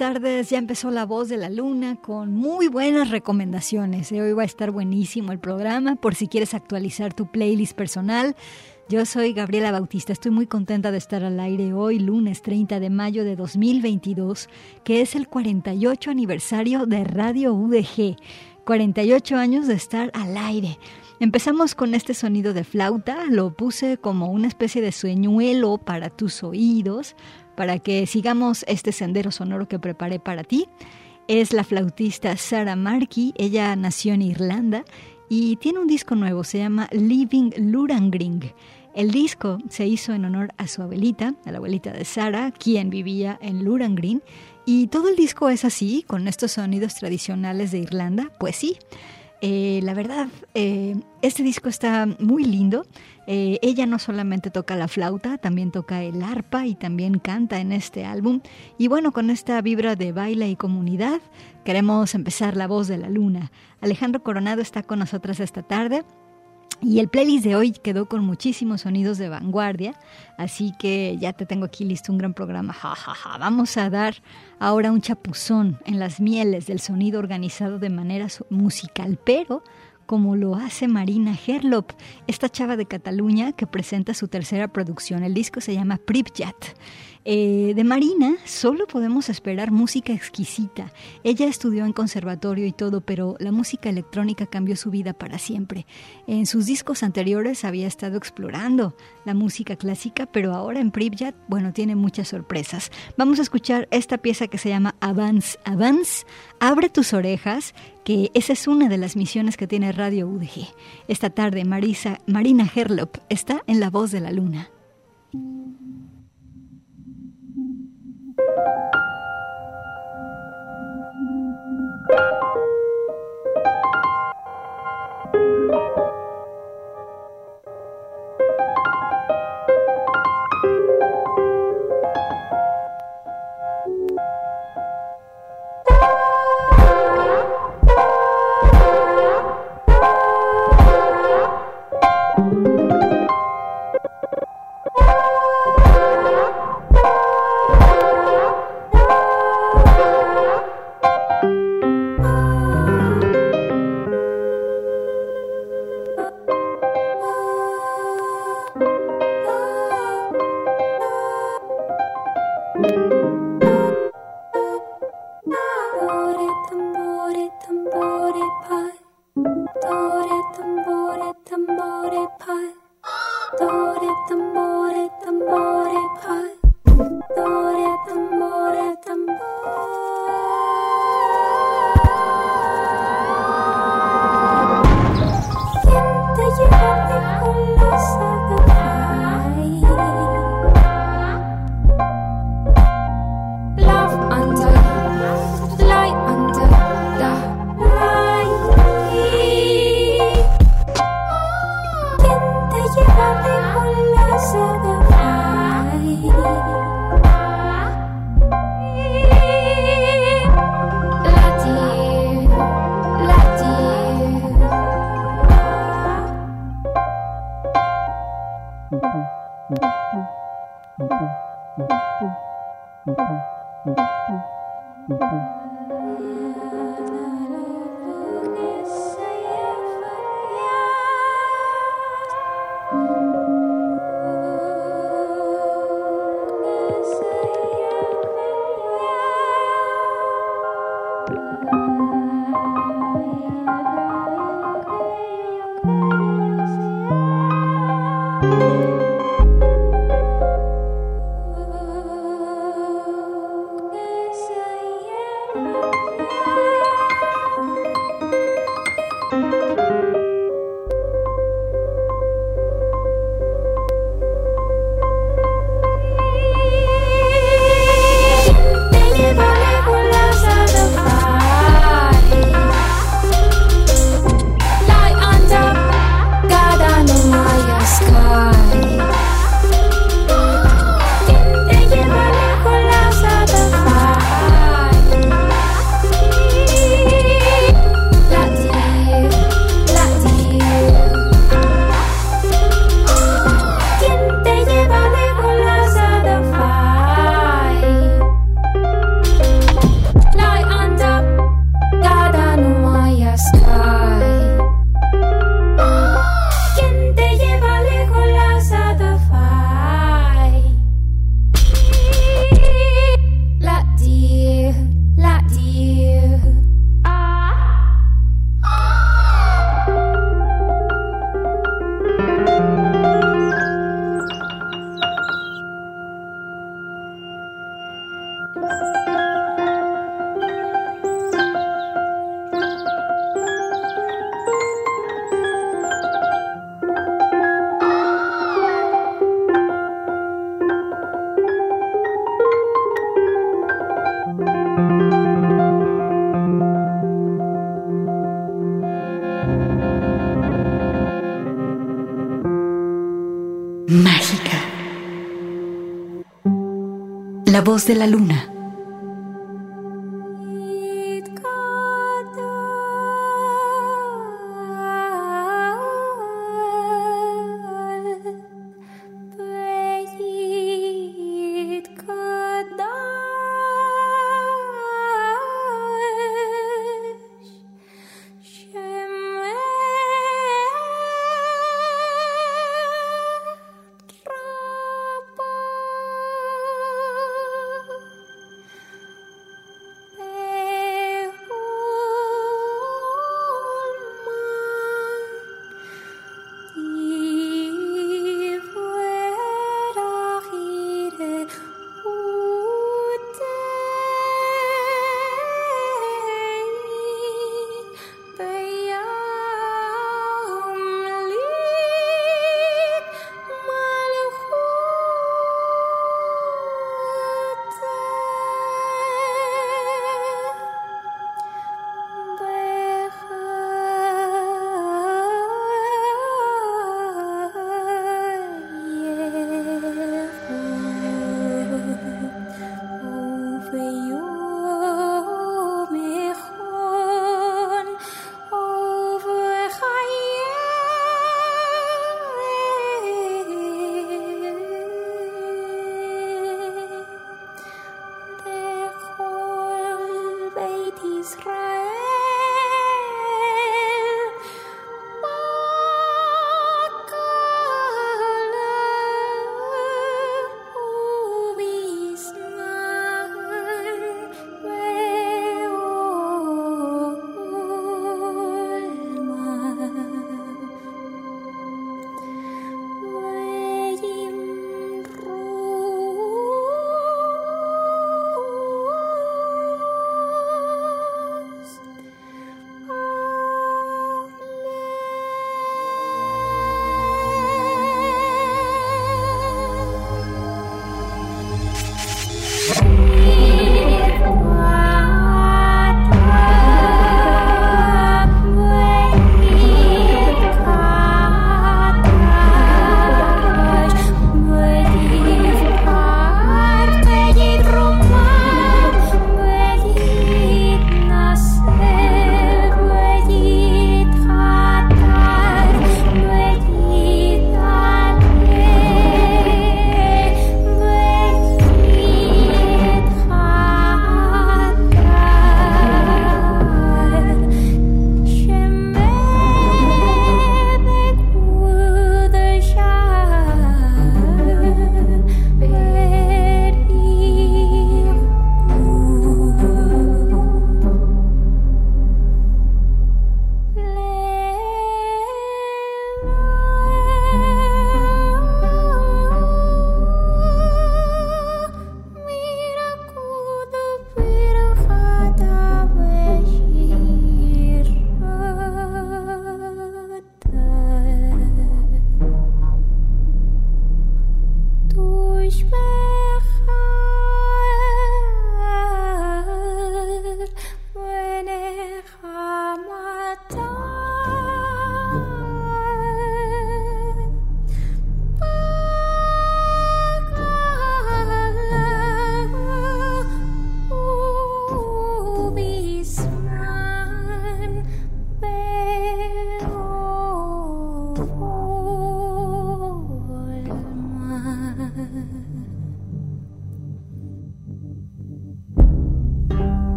Tardes. Ya empezó La Voz de la Luna con muy buenas recomendaciones. Hoy va a estar buenísimo el programa por si quieres actualizar tu playlist personal. Yo soy Gabriela Bautista, estoy muy contenta de estar al aire hoy, lunes 30 de mayo de 2022, que es el 48 aniversario de Radio UDG. 48 años de estar al aire. Empezamos con este sonido de flauta, lo puse como una especie de sueñuelo para tus oídos, para que sigamos este sendero sonoro que preparé para ti. Es la flautista Sarah Markey, ella nació en Irlanda y tiene un disco nuevo, se llama Living Lurangring. El disco se hizo en honor a su abuelita, a la abuelita de Sara, quien vivía en Lurangrin, y todo el disco es así, con estos sonidos tradicionales de Irlanda. Pues sí, eh, la verdad, eh, este disco está muy lindo. Eh, ella no solamente toca la flauta, también toca el arpa y también canta en este álbum. Y bueno, con esta vibra de baile y comunidad, queremos empezar La Voz de la Luna. Alejandro Coronado está con nosotras esta tarde. Y el playlist de hoy quedó con muchísimos sonidos de vanguardia, así que ya te tengo aquí listo un gran programa. Ja, ja, ja. Vamos a dar ahora un chapuzón en las mieles del sonido organizado de manera musical, pero como lo hace Marina Herlop, esta chava de Cataluña que presenta su tercera producción. El disco se llama Pripyat. Eh, de Marina solo podemos esperar música exquisita. Ella estudió en conservatorio y todo, pero la música electrónica cambió su vida para siempre. En sus discos anteriores había estado explorando la música clásica, pero ahora en Pripyat, bueno, tiene muchas sorpresas. Vamos a escuchar esta pieza que se llama Avance, Avance. Abre tus orejas, que esa es una de las misiones que tiene Radio UDG. Esta tarde Marisa, Marina Herlop está en La Voz de la Luna. Mágica. Thank you. De la luna.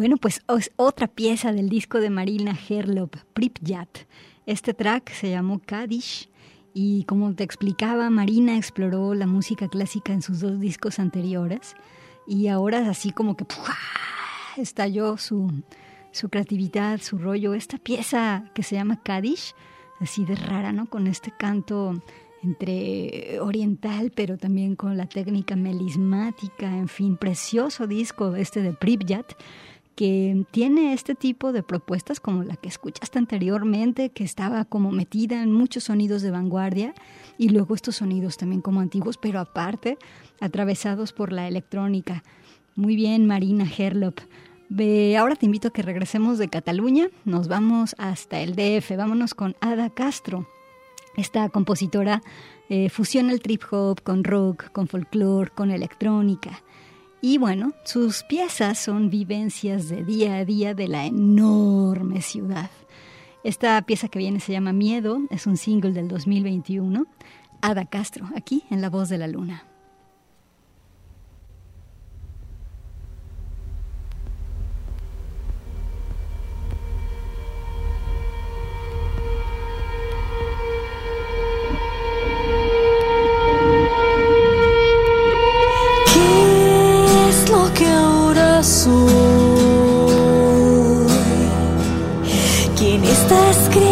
Bueno, pues es otra pieza del disco de Marina Herlop, Pripyat. Este track se llamó Kadish y como te explicaba, Marina exploró la música clásica en sus dos discos anteriores y ahora así como que estalló su, su creatividad, su rollo. Esta pieza que se llama Kadish, así de rara, ¿no? Con este canto entre oriental, pero también con la técnica melismática, en fin, precioso disco este de Pripyat que tiene este tipo de propuestas como la que escuchaste anteriormente, que estaba como metida en muchos sonidos de vanguardia y luego estos sonidos también como antiguos, pero aparte atravesados por la electrónica. Muy bien, Marina Herlop. ahora te invito a que regresemos de Cataluña, nos vamos hasta el DF, vámonos con Ada Castro. Esta compositora eh, fusiona el trip hop con rock, con folclore, con electrónica. Y bueno, sus piezas son vivencias de día a día de la enorme ciudad. Esta pieza que viene se llama Miedo, es un single del 2021. Ada Castro, aquí en La Voz de la Luna. Voz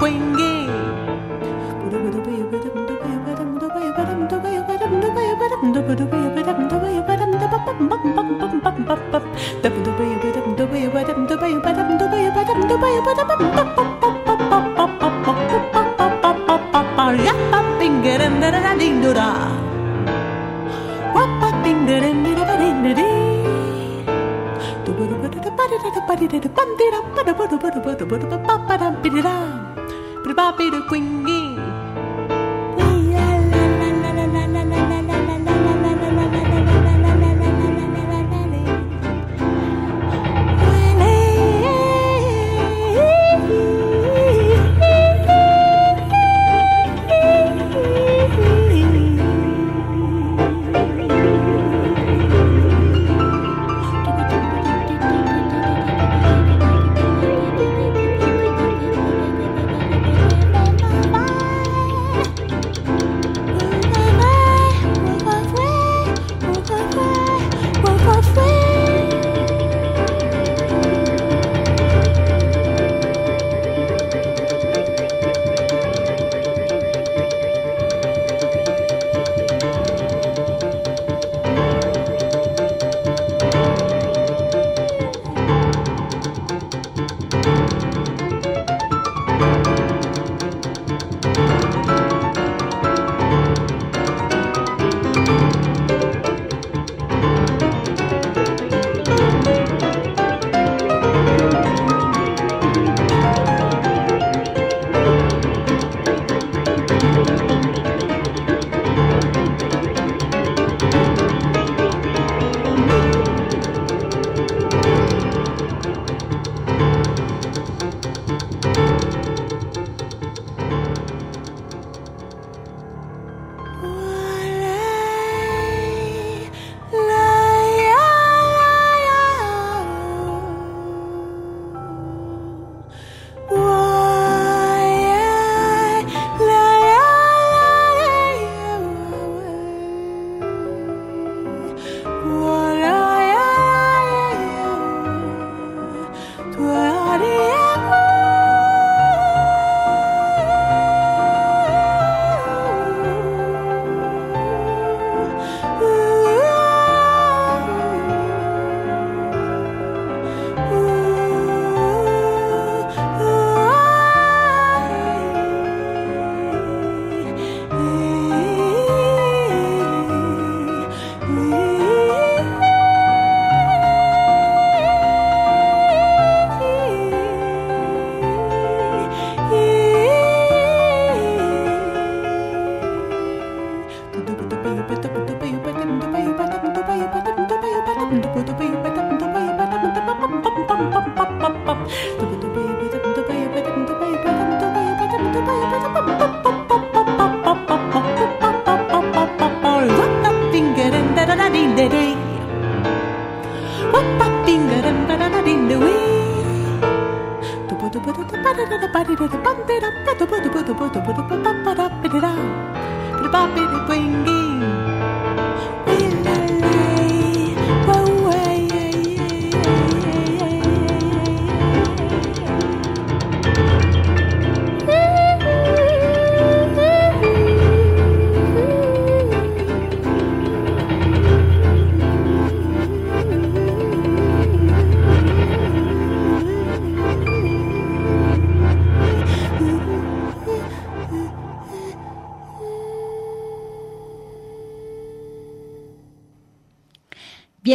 Quên pop, pop.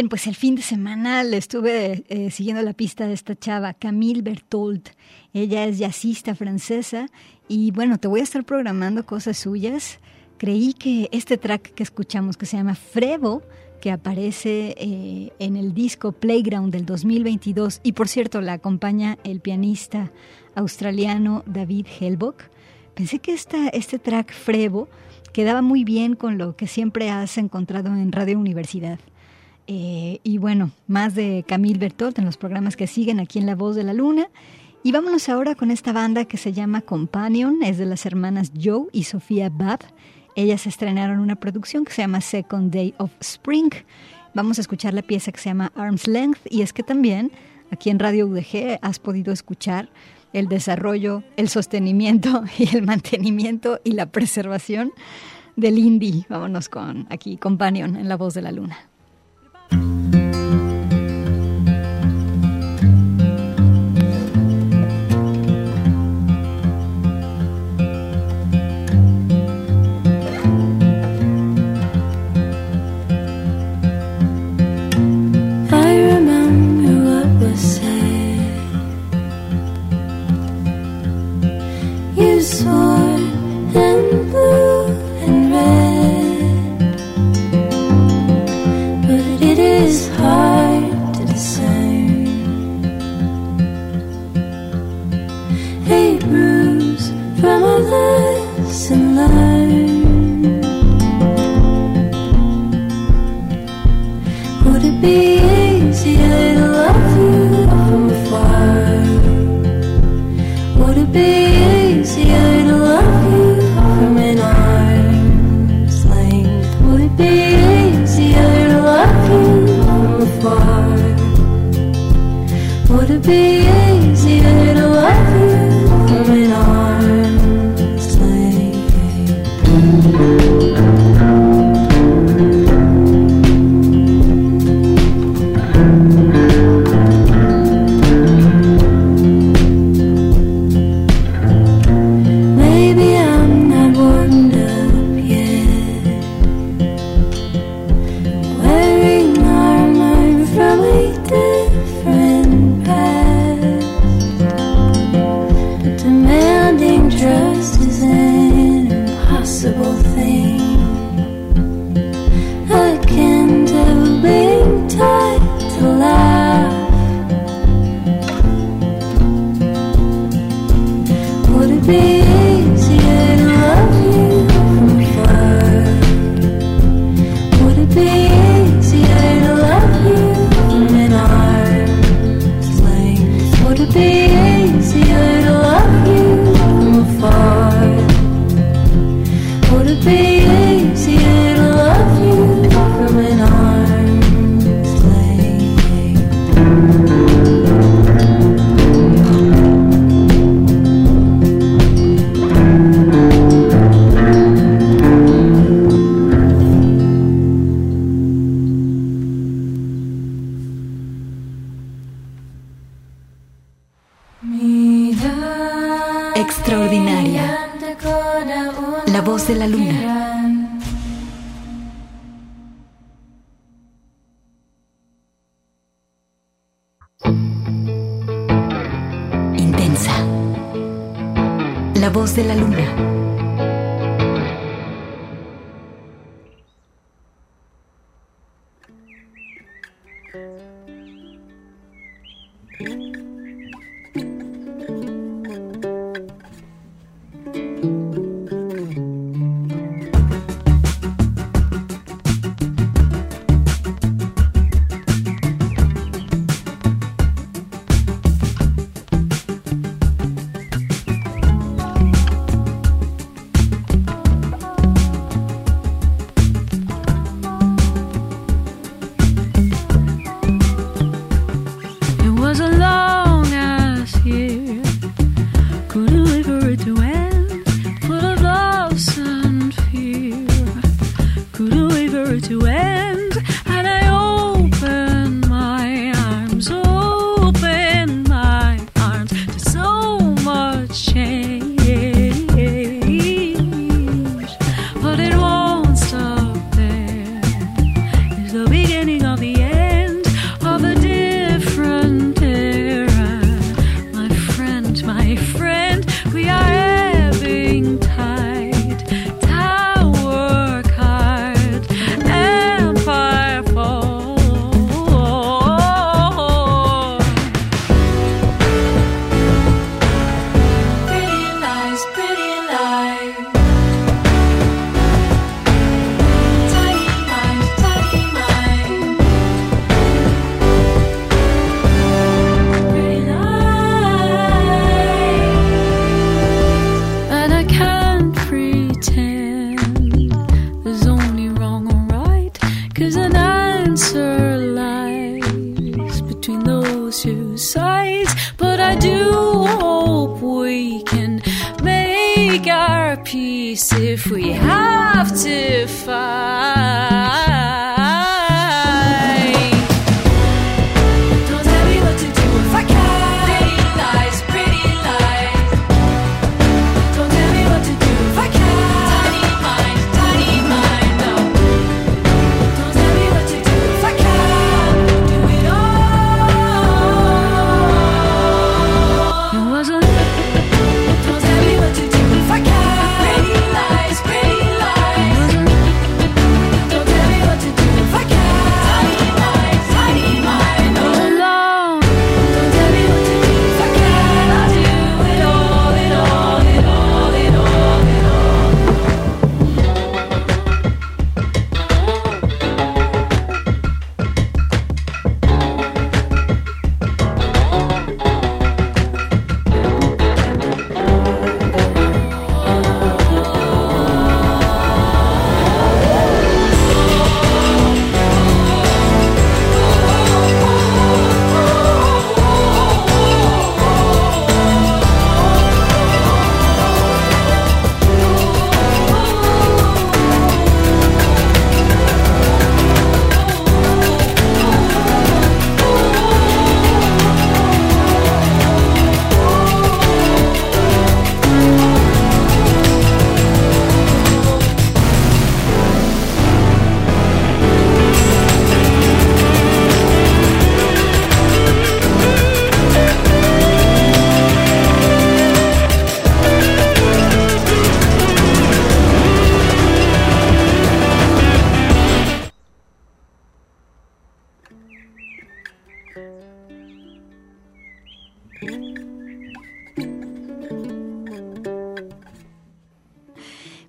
Bien, pues el fin de semana le estuve eh, siguiendo la pista de esta chava, Camille Berthold. Ella es jazzista francesa y bueno, te voy a estar programando cosas suyas. Creí que este track que escuchamos, que se llama Frevo, que aparece eh, en el disco Playground del 2022 y por cierto la acompaña el pianista australiano David Helbock, pensé que este track Frevo quedaba muy bien con lo que siempre has encontrado en Radio Universidad Eh, y bueno, más de Camille Bertolt en los programas que siguen aquí en La Voz de la Luna. Y vámonos ahora con esta banda que se llama Companion, es de las hermanas Joe y Sofía Bab. Ellas estrenaron una producción que se llama Second Day of Spring. Vamos a escuchar la pieza que se llama Arm's Length y es que también aquí en Radio UDG has podido escuchar el desarrollo, el sostenimiento y el mantenimiento y la preservación del indie. Vámonos con aquí Companion en la voz de la luna.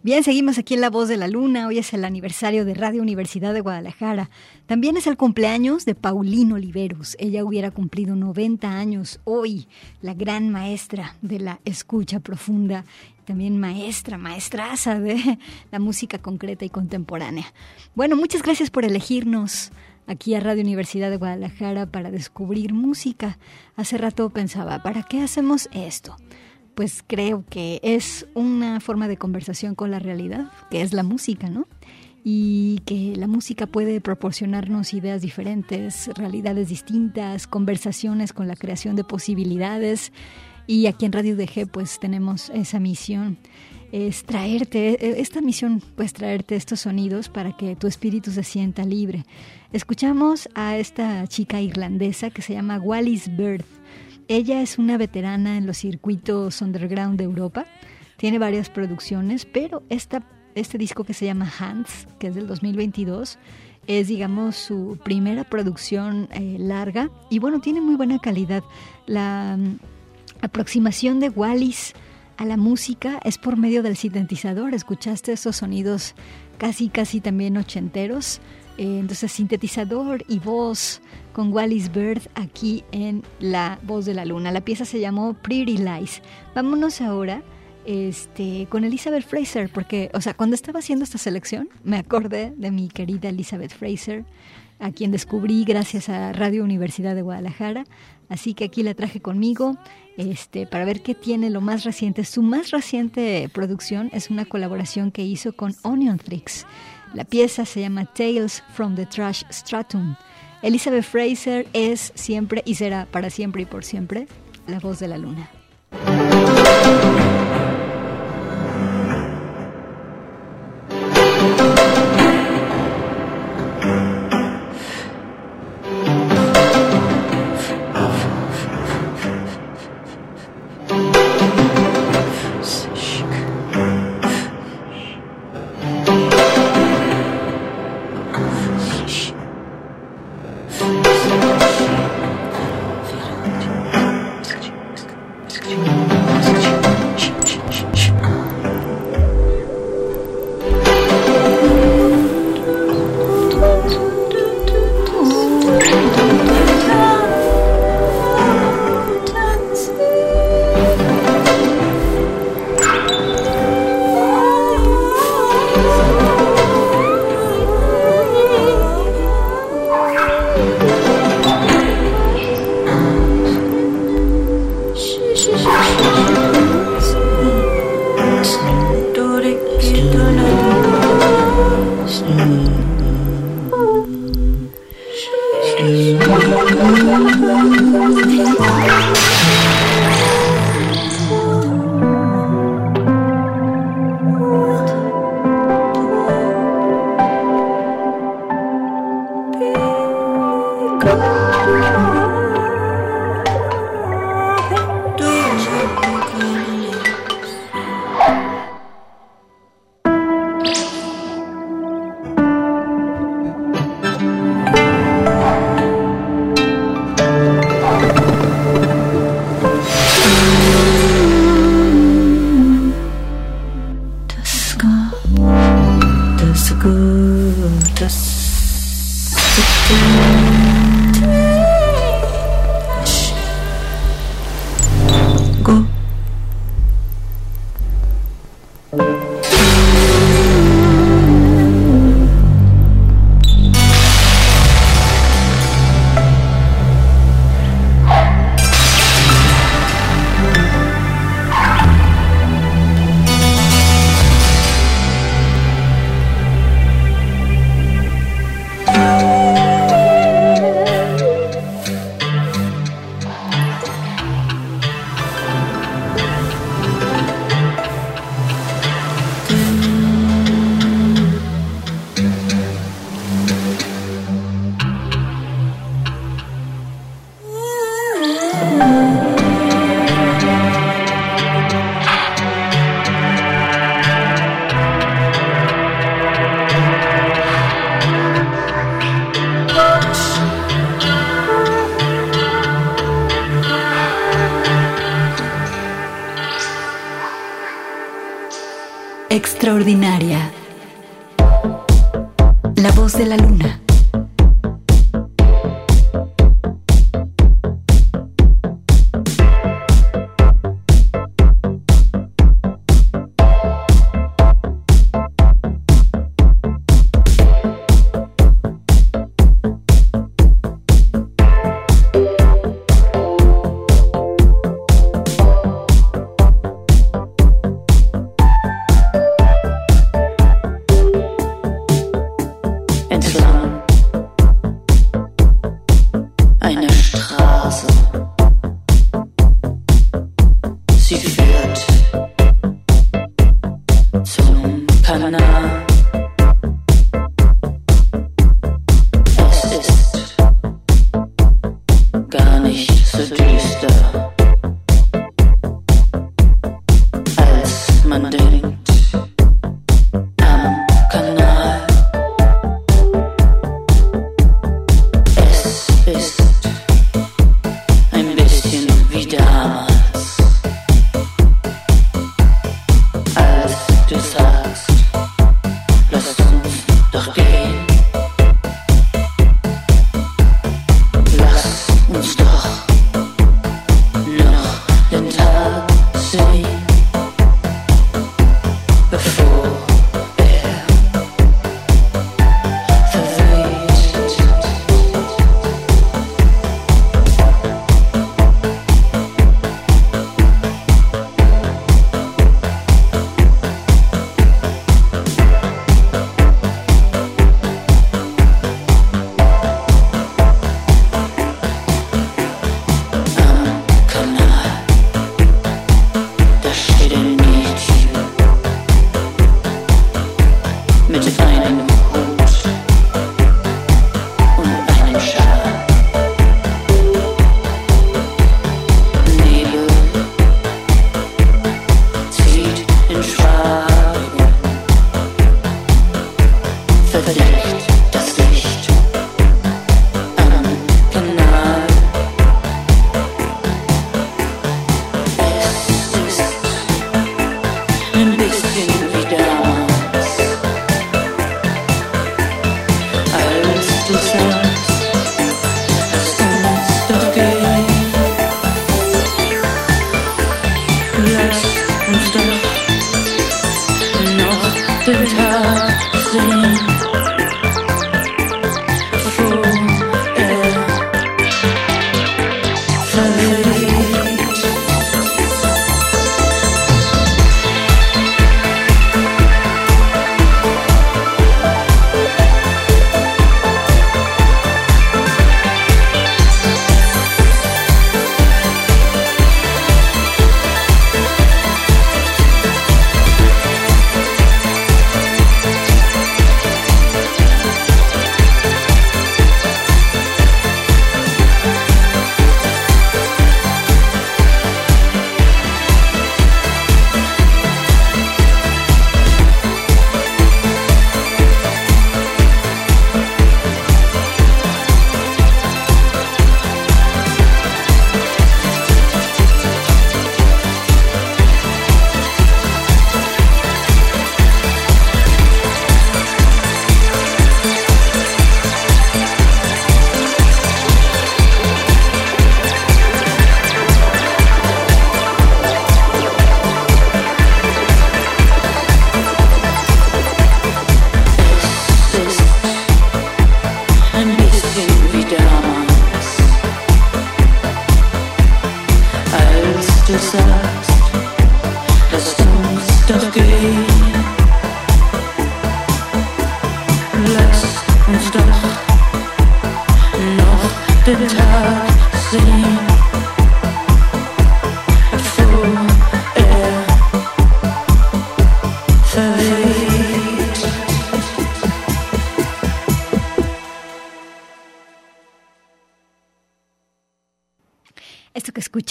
Bien, seguimos aquí en La Voz de la Luna. Hoy es el aniversario de Radio Universidad de Guadalajara. También es el cumpleaños de Paulino Oliveros. Ella hubiera cumplido 90 años hoy, la gran maestra de la escucha profunda, también maestra, maestraza de la música concreta y contemporánea. Bueno, muchas gracias por elegirnos aquí a Radio Universidad de Guadalajara para descubrir música. Hace rato pensaba, ¿para qué hacemos esto? pues creo que es una forma de conversación con la realidad, que es la música, ¿no? Y que la música puede proporcionarnos ideas diferentes, realidades distintas, conversaciones con la creación de posibilidades. Y aquí en Radio DG pues tenemos esa misión, es traerte, esta misión pues traerte estos sonidos para que tu espíritu se sienta libre. Escuchamos a esta chica irlandesa que se llama Wallis Bird ella es una veterana en los circuitos underground de Europa, tiene varias producciones, pero esta, este disco que se llama Hands, que es del 2022, es, digamos, su primera producción eh, larga y bueno, tiene muy buena calidad. La mm, aproximación de Wallis a la música es por medio del sintetizador. ¿Escuchaste esos sonidos casi, casi también ochenteros? Eh, entonces, sintetizador y voz con Wallis Bird aquí en La Voz de la Luna. La pieza se llamó Pretty Lies. Vámonos ahora este, con Elizabeth Fraser, porque, o sea, cuando estaba haciendo esta selección, me acordé de mi querida Elizabeth Fraser, a quien descubrí gracias a Radio Universidad de Guadalajara. Así que aquí la traje conmigo este, para ver qué tiene lo más reciente. Su más reciente producción es una colaboración que hizo con Onion Tricks. La pieza se llama Tales from the Trash Stratum. Elizabeth Fraser es siempre y será para siempre y por siempre la voz de la luna.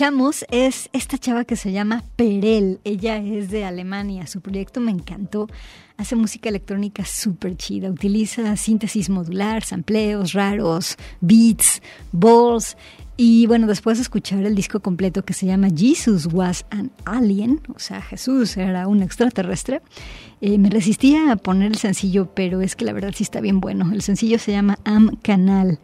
Escuchamos es esta chava que se llama Perel. Ella es de Alemania. Su proyecto me encantó. Hace música electrónica súper chida. Utiliza síntesis modular, sampleos raros, beats, balls. Y bueno, después de escuchar el disco completo que se llama Jesus Was an Alien, o sea, Jesús era un extraterrestre, eh, me resistía a poner el sencillo, pero es que la verdad sí está bien bueno. El sencillo se llama Am Canal.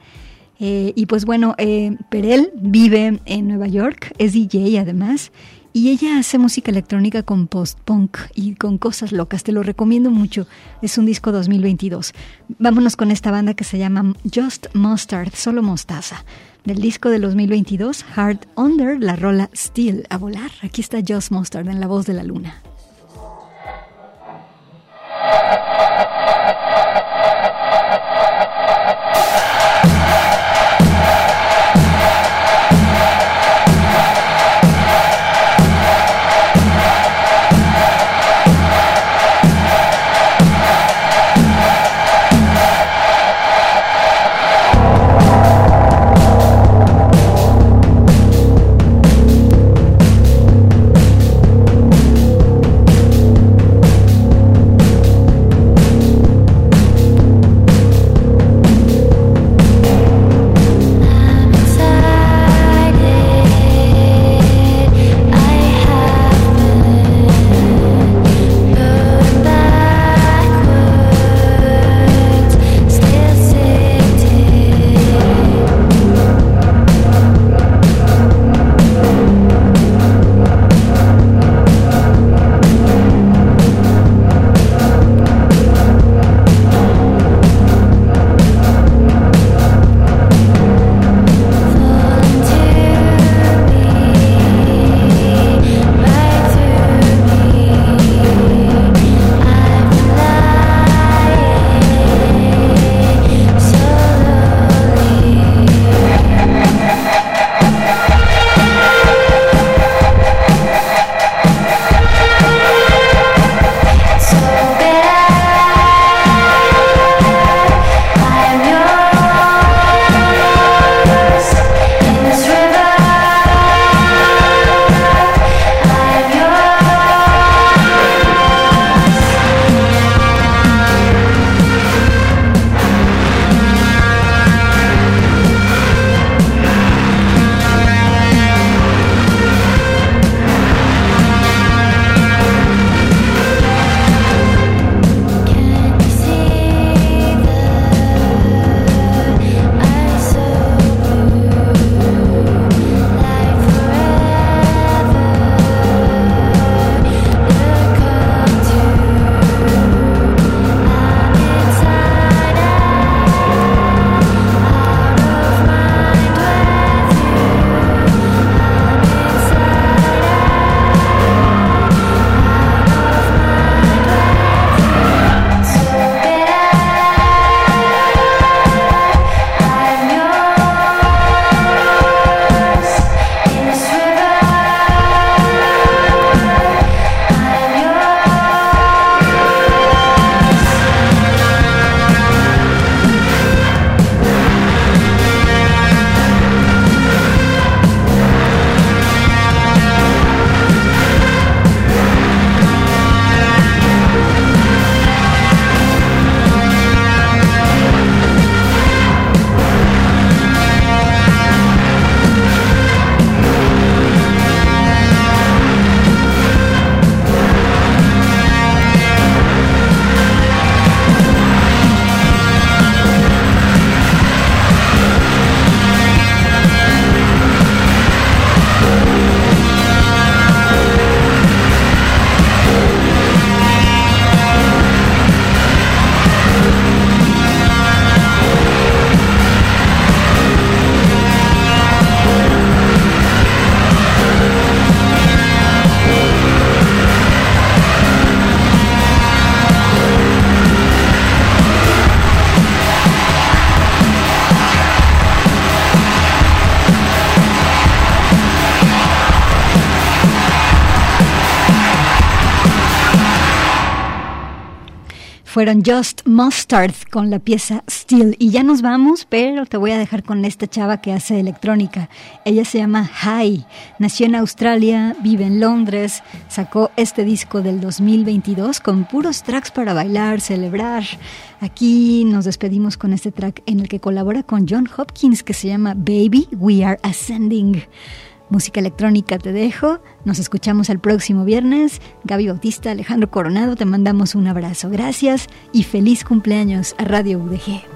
Eh, y pues bueno, eh, Perel vive en Nueva York, es DJ además, y ella hace música electrónica con post-punk y con cosas locas. Te lo recomiendo mucho. Es un disco 2022. Vámonos con esta banda que se llama Just Mustard, solo mostaza. Del disco de 2022, Hard Under, la rola Steel, a volar. Aquí está Just Mustard en la voz de la luna. Fueron Just Mustard con la pieza Still. Y ya nos vamos, pero te voy a dejar con esta chava que hace electrónica. Ella se llama Hi. Nació en Australia, vive en Londres, sacó este disco del 2022 con puros tracks para bailar, celebrar. Aquí nos despedimos con este track en el que colabora con John Hopkins que se llama Baby We Are Ascending. Música electrónica te dejo. Nos escuchamos el próximo viernes. Gaby Bautista, Alejandro Coronado, te mandamos un abrazo. Gracias y feliz cumpleaños a Radio UDG.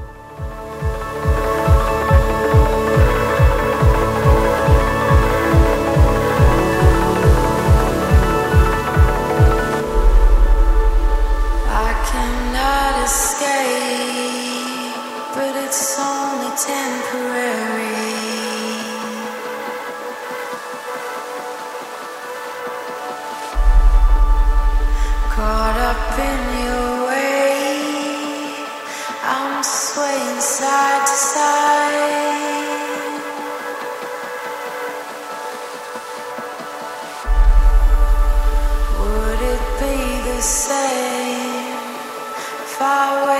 Would it be the same if I were?